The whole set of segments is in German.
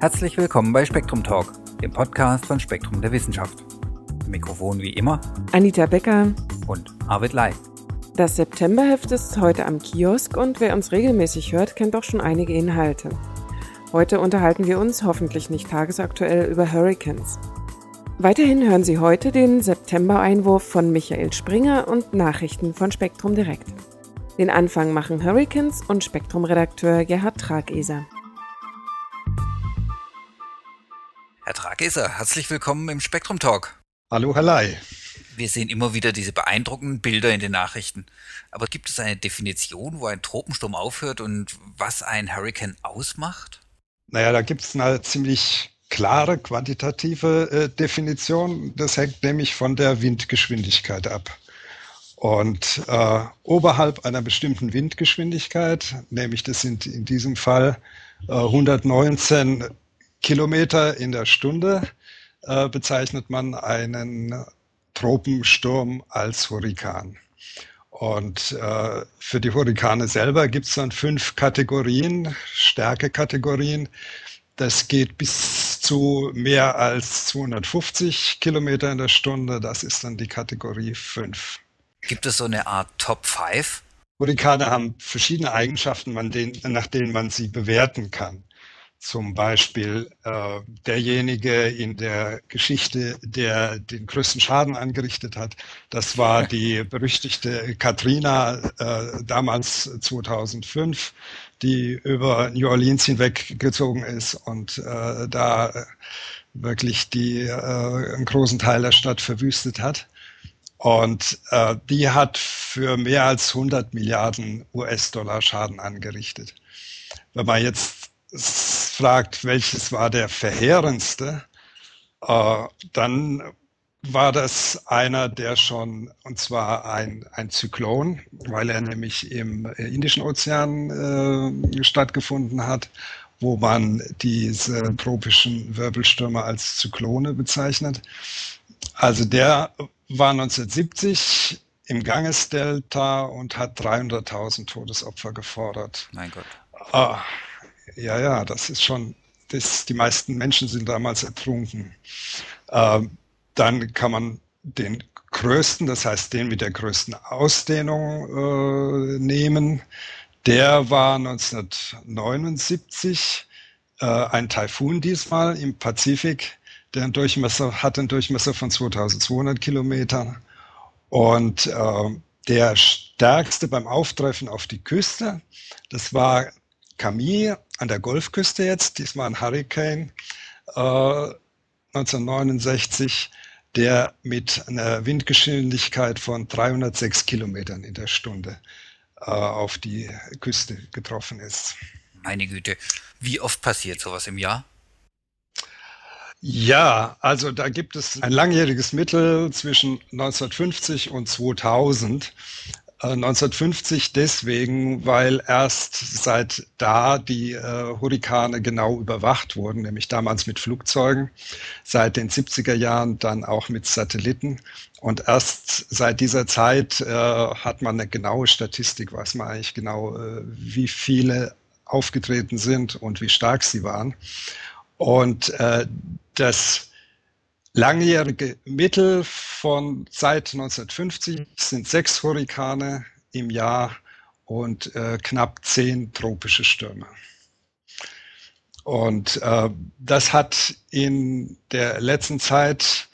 Herzlich willkommen bei Spektrum Talk, dem Podcast von Spektrum der Wissenschaft. Mikrofon wie immer Anita Becker und Arvid Lai. Das Septemberheft ist heute am Kiosk und wer uns regelmäßig hört, kennt auch schon einige Inhalte. Heute unterhalten wir uns hoffentlich nicht tagesaktuell über Hurricanes. Weiterhin hören Sie heute den September-Einwurf von Michael Springer und Nachrichten von Spektrum Direkt. Den Anfang machen Hurricanes und Spektrum-Redakteur Gerhard Trageser. Herr Trageser, herzlich willkommen im Spektrum Talk. Hallo, Lai. Wir sehen immer wieder diese beeindruckenden Bilder in den Nachrichten. Aber gibt es eine Definition, wo ein Tropensturm aufhört und was ein Hurricane ausmacht? Naja, da gibt es eine ziemlich klare quantitative äh, Definition. Das hängt nämlich von der Windgeschwindigkeit ab. Und äh, oberhalb einer bestimmten Windgeschwindigkeit, nämlich das sind in diesem Fall äh, 119 Kilometer in der Stunde äh, bezeichnet man einen Tropensturm als Hurrikan. Und äh, für die Hurrikane selber gibt es dann fünf Kategorien, Stärkekategorien. Das geht bis zu mehr als 250 Kilometer in der Stunde. Das ist dann die Kategorie 5. Gibt es so eine Art Top 5? Hurrikane haben verschiedene Eigenschaften, nach denen man sie bewerten kann zum Beispiel äh, derjenige in der Geschichte, der den größten Schaden angerichtet hat. Das war die berüchtigte Katrina äh, damals 2005, die über New Orleans hinweggezogen ist und äh, da wirklich die, äh, einen großen Teil der Stadt verwüstet hat. Und äh, die hat für mehr als 100 Milliarden US-Dollar Schaden angerichtet. Wenn man jetzt fragt, welches war der verheerendste, äh, dann war das einer, der schon, und zwar ein, ein Zyklon, weil er nämlich im Indischen Ozean äh, stattgefunden hat, wo man diese tropischen Wirbelstürme als Zyklone bezeichnet. Also der war 1970 im Gangesdelta und hat 300.000 Todesopfer gefordert. Mein Gott. Äh, ja, ja, das ist schon, das, die meisten Menschen sind damals ertrunken. Ähm, dann kann man den größten, das heißt den mit der größten Ausdehnung äh, nehmen. Der war 1979 äh, ein Taifun diesmal im Pazifik. Der Durchmesser, hat einen Durchmesser von 2200 Kilometern. Und äh, der stärkste beim Auftreffen auf die Küste, das war Camille an der Golfküste jetzt, diesmal ein Hurricane äh, 1969, der mit einer Windgeschwindigkeit von 306 Kilometern in der Stunde äh, auf die Küste getroffen ist. Meine Güte, wie oft passiert sowas im Jahr? Ja, also da gibt es ein langjähriges Mittel zwischen 1950 und 2000. 1950 äh, deswegen, weil erst seit da die äh, Hurrikane genau überwacht wurden, nämlich damals mit Flugzeugen, seit den 70er Jahren dann auch mit Satelliten. Und erst seit dieser Zeit äh, hat man eine genaue Statistik, weiß man eigentlich genau, äh, wie viele aufgetreten sind und wie stark sie waren. Und äh, das langjährige Mittel von seit 1950 sind sechs Hurrikane im Jahr und äh, knapp zehn tropische Stürme. Und äh, das hat in der letzten Zeit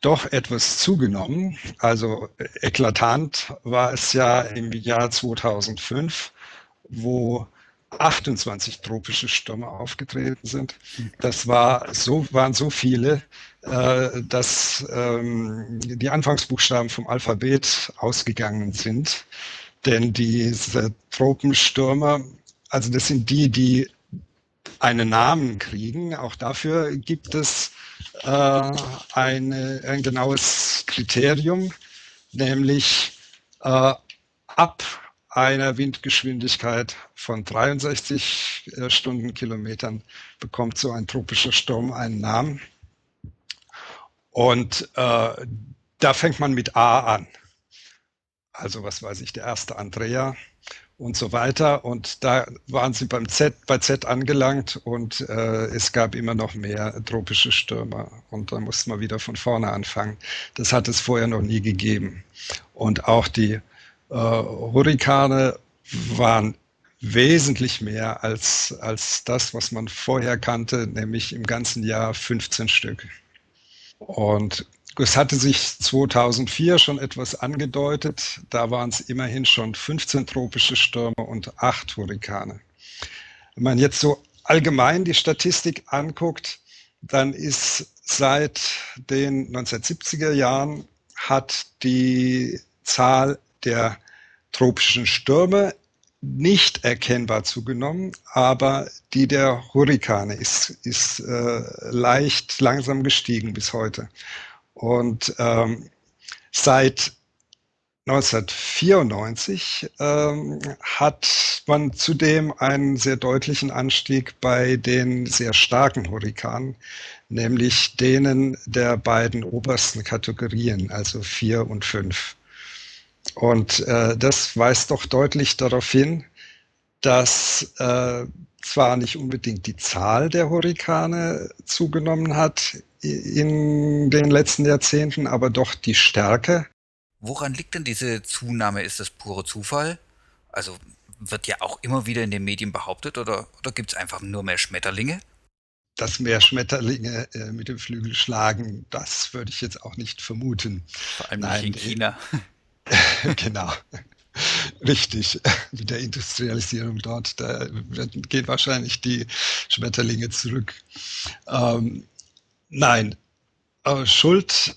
doch etwas zugenommen. Also eklatant war es ja im Jahr 2005, wo 28 tropische Stürme aufgetreten sind. Das war so, waren so viele, äh, dass ähm, die Anfangsbuchstaben vom Alphabet ausgegangen sind. Denn diese Tropenstürme, also das sind die, die einen Namen kriegen. Auch dafür gibt es äh, eine, ein genaues Kriterium, nämlich äh, ab einer Windgeschwindigkeit von 63 äh, Stundenkilometern bekommt so ein tropischer Sturm einen Namen. Und äh, da fängt man mit A an. Also was weiß ich, der erste Andrea und so weiter. Und da waren sie beim Z, bei Z angelangt und äh, es gab immer noch mehr tropische Stürme. Und da musste man wieder von vorne anfangen. Das hat es vorher noch nie gegeben. Und auch die äh, Hurrikane waren wesentlich mehr als, als das, was man vorher kannte, nämlich im ganzen Jahr 15 Stück. Und es hatte sich 2004 schon etwas angedeutet. Da waren es immerhin schon 15 tropische Stürme und 8 Hurrikane. Wenn man jetzt so allgemein die Statistik anguckt, dann ist seit den 1970er Jahren hat die Zahl der tropischen Stürme nicht erkennbar zugenommen, aber die der Hurrikane ist, ist äh, leicht langsam gestiegen bis heute. Und ähm, seit 1994 ähm, hat man zudem einen sehr deutlichen Anstieg bei den sehr starken Hurrikanen, nämlich denen der beiden obersten Kategorien, also vier und fünf. Und äh, das weist doch deutlich darauf hin, dass äh, zwar nicht unbedingt die Zahl der Hurrikane zugenommen hat in den letzten Jahrzehnten, aber doch die Stärke. Woran liegt denn diese Zunahme? Ist das pure Zufall? Also wird ja auch immer wieder in den Medien behauptet oder, oder gibt es einfach nur mehr Schmetterlinge? Dass mehr Schmetterlinge äh, mit dem Flügel schlagen, das würde ich jetzt auch nicht vermuten. Vor allem Nein, nicht in China. genau. Richtig, mit der Industrialisierung dort, da geht wahrscheinlich die Schmetterlinge zurück. Ähm, nein, äh, Schuld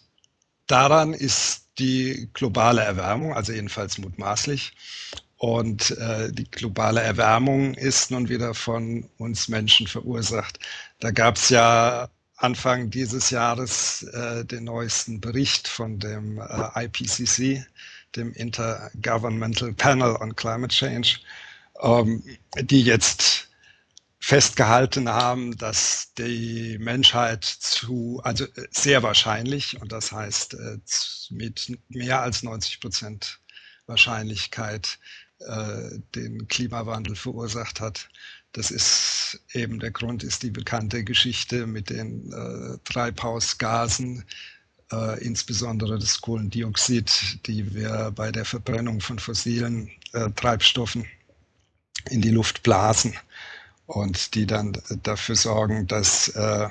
daran ist die globale Erwärmung, also jedenfalls mutmaßlich. Und äh, die globale Erwärmung ist nun wieder von uns Menschen verursacht. Da gab es ja Anfang dieses Jahres äh, den neuesten Bericht von dem äh, IPCC, dem Intergovernmental Panel on Climate Change, ähm, die jetzt festgehalten haben, dass die Menschheit zu, also sehr wahrscheinlich, und das heißt äh, mit mehr als 90 Prozent Wahrscheinlichkeit äh, den Klimawandel verursacht hat. Das ist eben der Grund, ist die bekannte Geschichte mit den äh, Treibhausgasen, äh, insbesondere das Kohlendioxid, die wir bei der Verbrennung von fossilen äh, Treibstoffen in die Luft blasen und die dann dafür sorgen, dass äh,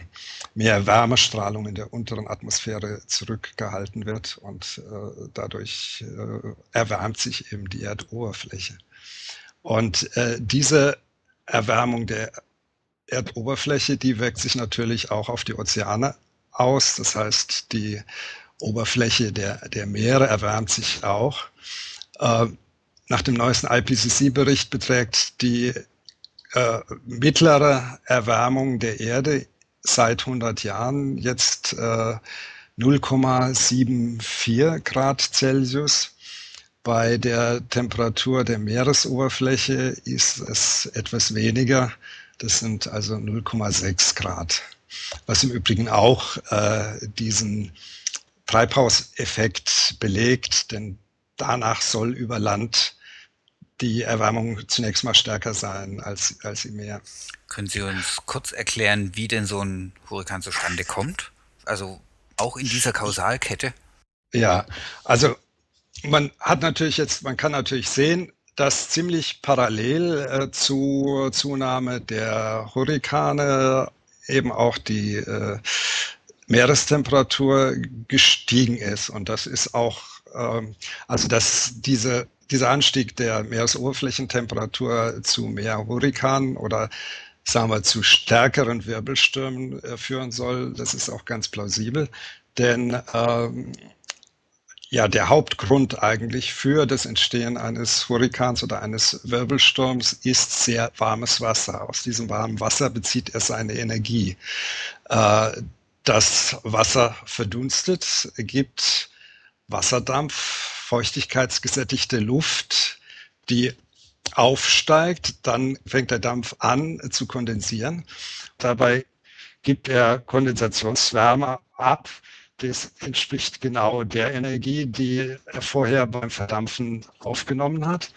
mehr Wärmestrahlung in der unteren Atmosphäre zurückgehalten wird und äh, dadurch äh, erwärmt sich eben die Erdoberfläche. Und äh, diese Erwärmung der Erdoberfläche, die wirkt sich natürlich auch auf die Ozeane aus. Das heißt, die Oberfläche der, der Meere erwärmt sich auch. Äh, nach dem neuesten IPCC-Bericht beträgt die äh, mittlere Erwärmung der Erde seit 100 Jahren jetzt äh, 0,74 Grad Celsius. Bei der Temperatur der Meeresoberfläche ist es etwas weniger. Das sind also 0,6 Grad was im Übrigen auch äh, diesen Treibhauseffekt belegt, denn danach soll über Land die Erwärmung zunächst mal stärker sein als, als im Meer. Können Sie uns kurz erklären, wie denn so ein Hurrikan zustande kommt? Also auch in dieser Kausalkette? Ja, also man hat natürlich jetzt, man kann natürlich sehen, dass ziemlich parallel äh, zur Zunahme der Hurrikane eben auch die äh, Meerestemperatur gestiegen ist. Und das ist auch, ähm, also dass diese, dieser Anstieg der Meeresoberflächentemperatur zu mehr Hurrikanen oder sagen wir zu stärkeren Wirbelstürmen äh, führen soll, das ist auch ganz plausibel. Denn ähm, ja, der Hauptgrund eigentlich für das Entstehen eines Hurrikans oder eines Wirbelsturms ist sehr warmes Wasser. Aus diesem warmen Wasser bezieht er seine Energie. Äh, das Wasser verdunstet, gibt Wasserdampf, feuchtigkeitsgesättigte Luft, die aufsteigt, dann fängt der Dampf an zu kondensieren. Dabei gibt er Kondensationswärme ab das entspricht genau der Energie, die er vorher beim Verdampfen aufgenommen hat.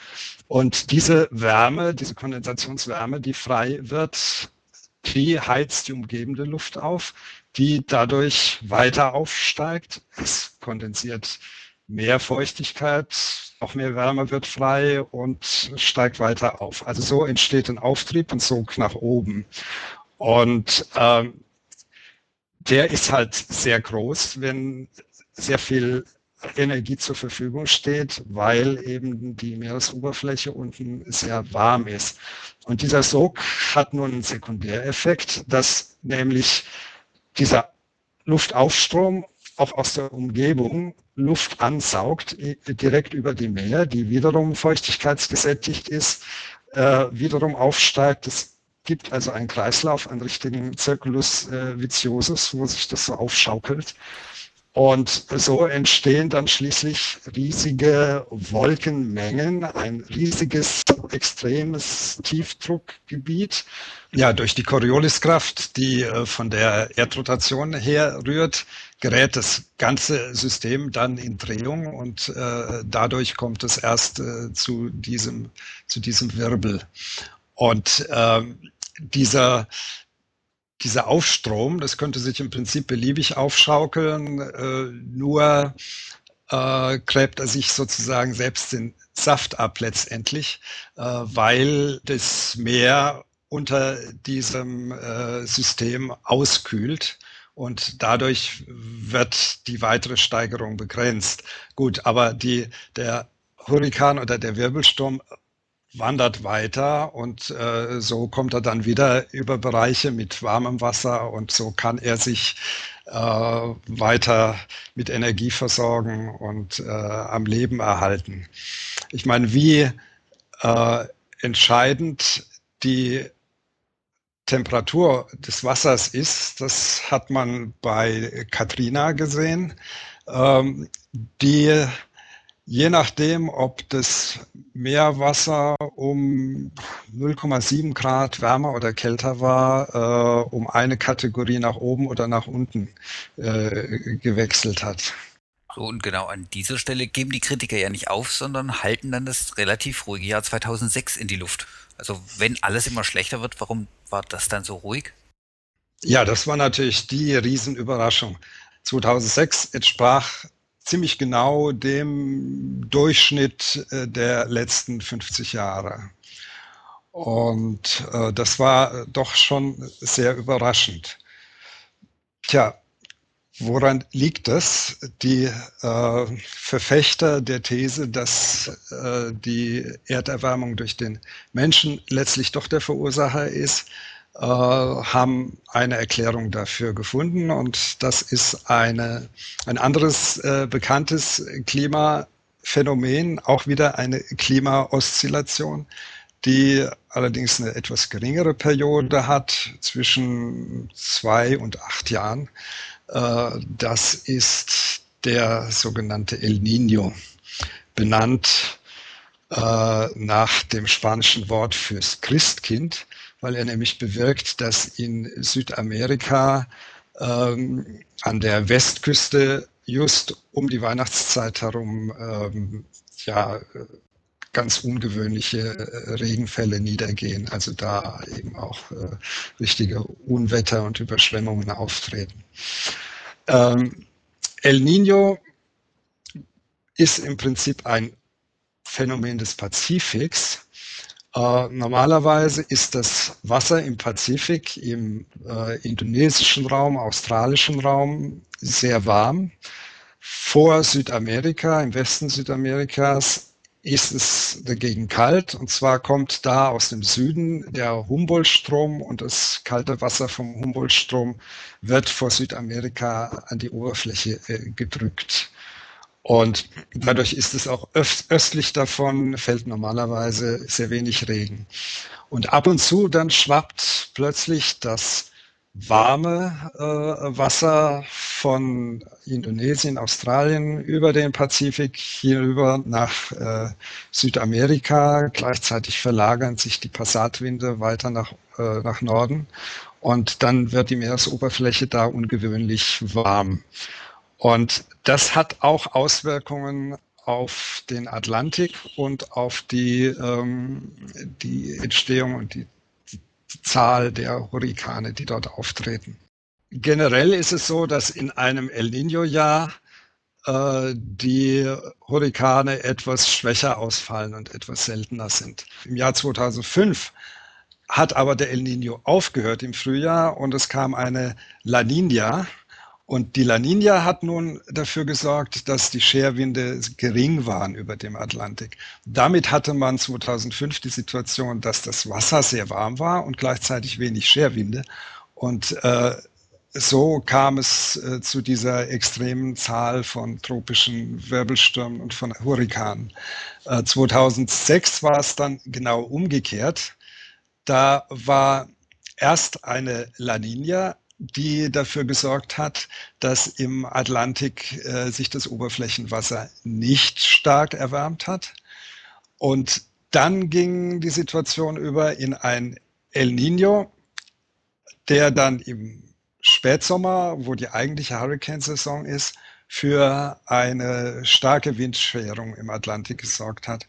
Und diese Wärme, diese Kondensationswärme, die frei wird, die heizt die umgebende Luft auf, die dadurch weiter aufsteigt. Es kondensiert mehr Feuchtigkeit, noch mehr Wärme wird frei und steigt weiter auf. Also so entsteht ein Auftrieb und Sog nach oben. Und ähm, der ist halt sehr groß, wenn sehr viel Energie zur Verfügung steht, weil eben die Meeresoberfläche unten sehr warm ist. Und dieser Sog hat nun einen Sekundäreffekt, dass nämlich dieser Luftaufstrom auch aus der Umgebung Luft ansaugt, direkt über die Meer, die wiederum feuchtigkeitsgesättigt ist, äh, wiederum aufsteigt. Es gibt also einen Kreislauf, einen richtigen Circulus äh, viciosus, wo sich das so aufschaukelt. Und so entstehen dann schließlich riesige Wolkenmengen, ein riesiges, extremes Tiefdruckgebiet. Ja, durch die Corioliskraft, die äh, von der Erdrotation herrührt, gerät das ganze System dann in Drehung und äh, dadurch kommt es erst äh, zu diesem zu diesem Wirbel. Und ähm, dieser dieser Aufstrom, das könnte sich im Prinzip beliebig aufschaukeln, äh, nur äh, gräbt er sich sozusagen selbst den Saft ab letztendlich, äh, weil das Meer unter diesem äh, System auskühlt und dadurch wird die weitere Steigerung begrenzt. Gut, aber die, der Hurrikan oder der Wirbelsturm wandert weiter und äh, so kommt er dann wieder über Bereiche mit warmem Wasser und so kann er sich äh, weiter mit Energie versorgen und äh, am Leben erhalten. Ich meine, wie äh, entscheidend die Temperatur des Wassers ist, das hat man bei Katrina gesehen. Ähm, die Je nachdem, ob das Meerwasser um 0,7 Grad wärmer oder kälter war, äh, um eine Kategorie nach oben oder nach unten äh, gewechselt hat. So, und genau an dieser Stelle geben die Kritiker ja nicht auf, sondern halten dann das relativ ruhige Jahr 2006 in die Luft. Also wenn alles immer schlechter wird, warum war das dann so ruhig? Ja, das war natürlich die Riesenüberraschung. 2006 entsprach ziemlich genau dem Durchschnitt äh, der letzten 50 Jahre. Und äh, das war doch schon sehr überraschend. Tja, woran liegt das? Die äh, Verfechter der These, dass äh, die Erderwärmung durch den Menschen letztlich doch der Verursacher ist, äh, haben eine Erklärung dafür gefunden und das ist eine, ein anderes äh, bekanntes Klimaphänomen, auch wieder eine Klimaoszillation, die allerdings eine etwas geringere Periode hat, zwischen zwei und acht Jahren. Äh, das ist der sogenannte El Niño, benannt äh, nach dem spanischen Wort fürs Christkind weil er nämlich bewirkt, dass in Südamerika ähm, an der Westküste just um die Weihnachtszeit herum ähm, ja ganz ungewöhnliche äh, Regenfälle niedergehen, also da eben auch äh, richtige Unwetter und Überschwemmungen auftreten. Ähm, El Niño ist im Prinzip ein Phänomen des Pazifiks, äh, normalerweise ist das Wasser im Pazifik, im äh, indonesischen Raum, australischen Raum sehr warm. Vor Südamerika, im Westen Südamerikas, ist es dagegen kalt. Und zwar kommt da aus dem Süden der Humboldt-Strom und das kalte Wasser vom Humboldt-Strom wird vor Südamerika an die Oberfläche äh, gedrückt. Und dadurch ist es auch östlich davon, fällt normalerweise sehr wenig Regen. Und ab und zu dann schwappt plötzlich das warme äh, Wasser von Indonesien, Australien über den Pazifik hinüber nach äh, Südamerika. Gleichzeitig verlagern sich die Passatwinde weiter nach, äh, nach Norden und dann wird die Meeresoberfläche da ungewöhnlich warm. Und das hat auch Auswirkungen auf den Atlantik und auf die, ähm, die Entstehung und die, Zahl der Hurrikane, die dort auftreten. Generell ist es so, dass in einem El Nino-Jahr äh, die Hurrikane etwas schwächer ausfallen und etwas seltener sind. Im Jahr 2005 hat aber der El Nino aufgehört im Frühjahr und es kam eine La Nina. Und die La Nina hat nun dafür gesorgt, dass die Scherwinde gering waren über dem Atlantik. Damit hatte man 2005 die Situation, dass das Wasser sehr warm war und gleichzeitig wenig Scherwinde. Und äh, so kam es äh, zu dieser extremen Zahl von tropischen Wirbelstürmen und von Hurrikanen. Äh, 2006 war es dann genau umgekehrt. Da war erst eine La Nina, die dafür gesorgt hat, dass im Atlantik äh, sich das Oberflächenwasser nicht stark erwärmt hat. Und dann ging die Situation über in ein El Nino, der dann im Spätsommer, wo die eigentliche Hurricane-Saison ist, für eine starke Windschwerung im Atlantik gesorgt hat.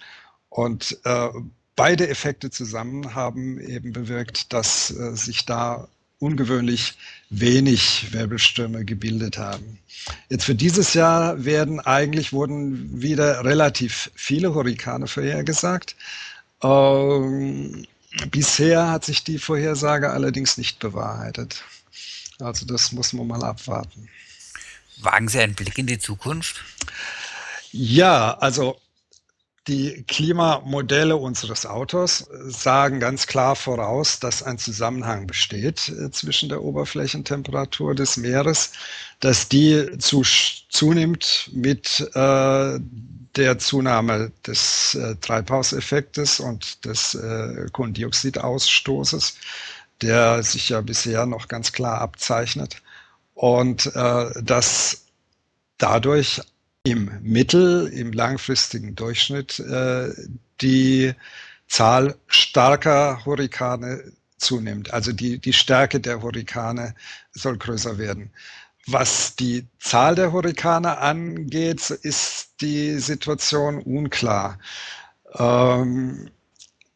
Und äh, beide Effekte zusammen haben eben bewirkt, dass äh, sich da ungewöhnlich wenig Wirbelstürme gebildet haben. Jetzt für dieses Jahr werden eigentlich wurden wieder relativ viele Hurrikane vorhergesagt. Ähm, bisher hat sich die Vorhersage allerdings nicht bewahrheitet. Also das muss man mal abwarten. Wagen Sie einen Blick in die Zukunft? Ja, also die Klimamodelle unseres Autos sagen ganz klar voraus, dass ein Zusammenhang besteht äh, zwischen der Oberflächentemperatur des Meeres, dass die zu, zunimmt mit äh, der Zunahme des äh, Treibhauseffektes und des äh, Kohlendioxidausstoßes der sich ja bisher noch ganz klar abzeichnet. Und äh, dass dadurch im Mittel, im langfristigen Durchschnitt äh, die Zahl starker Hurrikane zunimmt. Also die, die Stärke der Hurrikane soll größer werden. Was die Zahl der Hurrikane angeht, ist die Situation unklar. Ähm,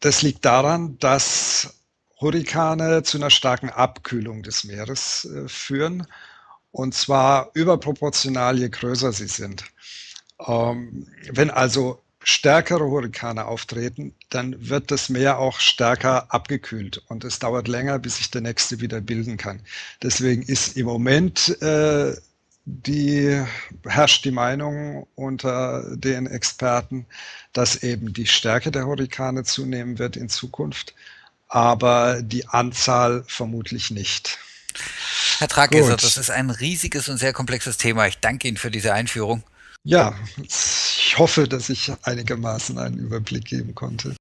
das liegt daran, dass Hurrikane zu einer starken Abkühlung des Meeres äh, führen. Und zwar überproportional, je größer sie sind. Ähm, wenn also stärkere Hurrikane auftreten, dann wird das Meer auch stärker abgekühlt und es dauert länger, bis sich der nächste wieder bilden kann. Deswegen ist im Moment äh, die herrscht die Meinung unter den Experten, dass eben die Stärke der Hurrikane zunehmen wird in Zukunft aber die Anzahl vermutlich nicht. Herr Trageser, das ist ein riesiges und sehr komplexes Thema. Ich danke Ihnen für diese Einführung. Ja, ich hoffe, dass ich einigermaßen einen Überblick geben konnte.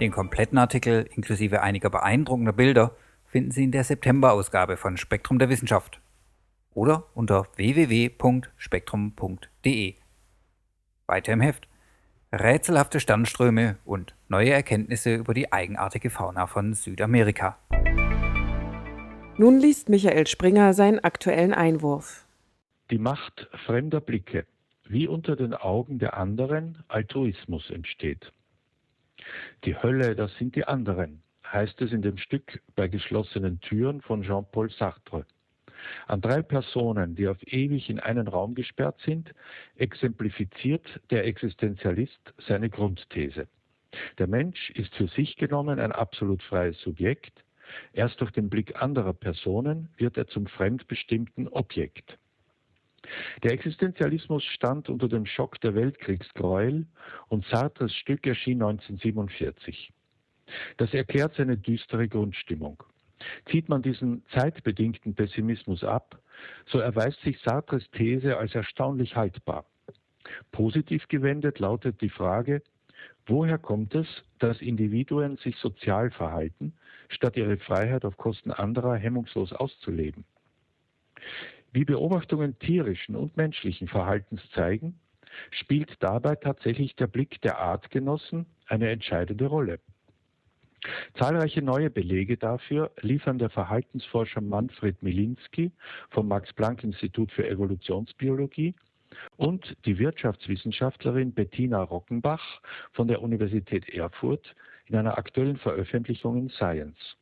Den kompletten Artikel inklusive einiger beeindruckender Bilder finden Sie in der September-Ausgabe von Spektrum der Wissenschaft oder unter www.spektrum.de. Weiter im Heft. Rätselhafte Sternströme und neue Erkenntnisse über die eigenartige Fauna von Südamerika. Nun liest Michael Springer seinen aktuellen Einwurf. Die Macht fremder Blicke, wie unter den Augen der anderen Altruismus entsteht. Die Hölle, das sind die anderen, heißt es in dem Stück bei geschlossenen Türen von Jean-Paul Sartre. An drei Personen, die auf ewig in einen Raum gesperrt sind, exemplifiziert der Existenzialist seine Grundthese. Der Mensch ist für sich genommen ein absolut freies Subjekt, erst durch den Blick anderer Personen wird er zum fremdbestimmten Objekt. Der Existenzialismus stand unter dem Schock der Weltkriegsgräuel und Sartres Stück erschien 1947. Das erklärt seine düstere Grundstimmung. Zieht man diesen zeitbedingten Pessimismus ab, so erweist sich Sartres These als erstaunlich haltbar. Positiv gewendet lautet die Frage, woher kommt es, dass Individuen sich sozial verhalten, statt ihre Freiheit auf Kosten anderer hemmungslos auszuleben? Wie Beobachtungen tierischen und menschlichen Verhaltens zeigen, spielt dabei tatsächlich der Blick der Artgenossen eine entscheidende Rolle. Zahlreiche neue Belege dafür liefern der Verhaltensforscher Manfred Milinski vom Max-Planck-Institut für Evolutionsbiologie und die Wirtschaftswissenschaftlerin Bettina Rockenbach von der Universität Erfurt in einer aktuellen Veröffentlichung in Science.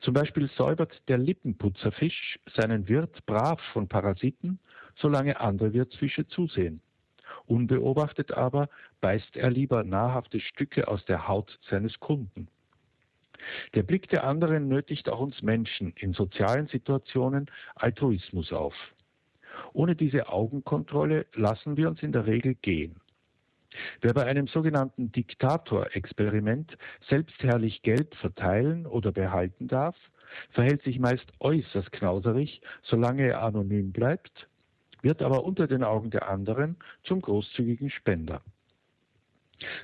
Zum Beispiel säubert der Lippenputzerfisch seinen Wirt brav von Parasiten, solange andere Wirtsfische zusehen. Unbeobachtet aber beißt er lieber nahrhafte Stücke aus der Haut seines Kunden. Der Blick der anderen nötigt auch uns Menschen in sozialen Situationen Altruismus auf. Ohne diese Augenkontrolle lassen wir uns in der Regel gehen. Wer bei einem sogenannten Diktatorexperiment selbstherrlich Geld verteilen oder behalten darf, verhält sich meist äußerst knauserig, solange er anonym bleibt wird aber unter den Augen der anderen zum großzügigen Spender.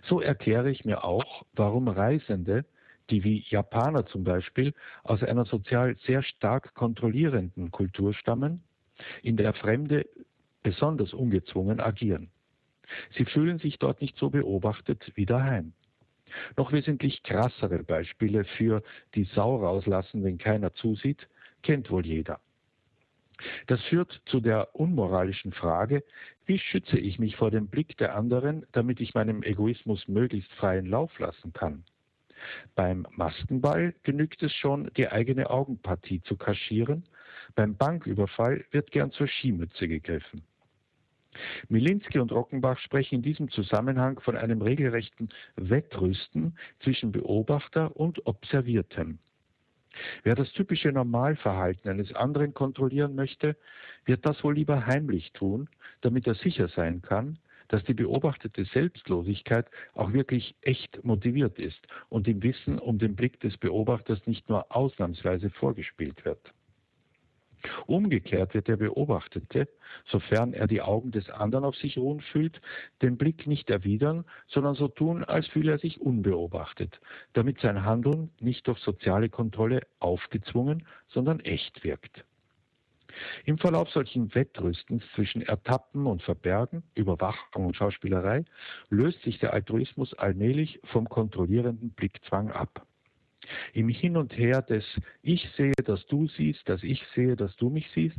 So erkläre ich mir auch, warum Reisende, die wie Japaner zum Beispiel aus einer sozial sehr stark kontrollierenden Kultur stammen, in der Fremde besonders ungezwungen agieren. Sie fühlen sich dort nicht so beobachtet wie daheim. Noch wesentlich krassere Beispiele für die Sau rauslassen, wenn keiner zusieht, kennt wohl jeder. Das führt zu der unmoralischen Frage, wie schütze ich mich vor dem Blick der anderen, damit ich meinem Egoismus möglichst freien Lauf lassen kann? Beim Maskenball genügt es schon, die eigene Augenpartie zu kaschieren. Beim Banküberfall wird gern zur Skimütze gegriffen. Milinski und Rockenbach sprechen in diesem Zusammenhang von einem regelrechten Wettrüsten zwischen Beobachter und Observiertem. Wer das typische Normalverhalten eines anderen kontrollieren möchte, wird das wohl lieber heimlich tun, damit er sicher sein kann, dass die beobachtete Selbstlosigkeit auch wirklich echt motiviert ist und im Wissen um den Blick des Beobachters nicht nur ausnahmsweise vorgespielt wird. Umgekehrt wird der Beobachtete, sofern er die Augen des anderen auf sich ruhen fühlt, den Blick nicht erwidern, sondern so tun, als fühle er sich unbeobachtet, damit sein Handeln nicht durch soziale Kontrolle aufgezwungen, sondern echt wirkt. Im Verlauf solchen Wettrüstens zwischen Ertappen und Verbergen, Überwachung und Schauspielerei löst sich der Altruismus allmählich vom kontrollierenden Blickzwang ab. Im Hin und Her des Ich sehe, dass du siehst, dass ich sehe, dass du mich siehst,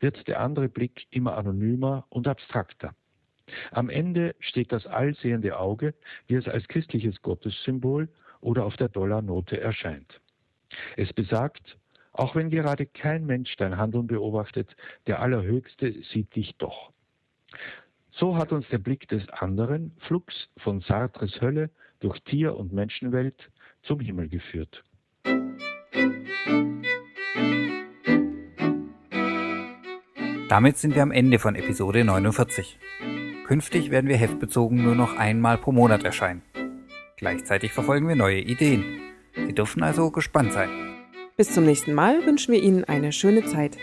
wird der andere Blick immer anonymer und abstrakter. Am Ende steht das allsehende Auge, wie es als christliches Gottessymbol oder auf der Dollarnote erscheint. Es besagt, auch wenn gerade kein Mensch dein Handeln beobachtet, der Allerhöchste sieht dich doch. So hat uns der Blick des anderen, Flux von Sartres Hölle, durch Tier- und Menschenwelt zum Himmel geführt. Damit sind wir am Ende von Episode 49. Künftig werden wir heftbezogen nur noch einmal pro Monat erscheinen. Gleichzeitig verfolgen wir neue Ideen. Sie dürfen also gespannt sein. Bis zum nächsten Mal wünschen wir Ihnen eine schöne Zeit.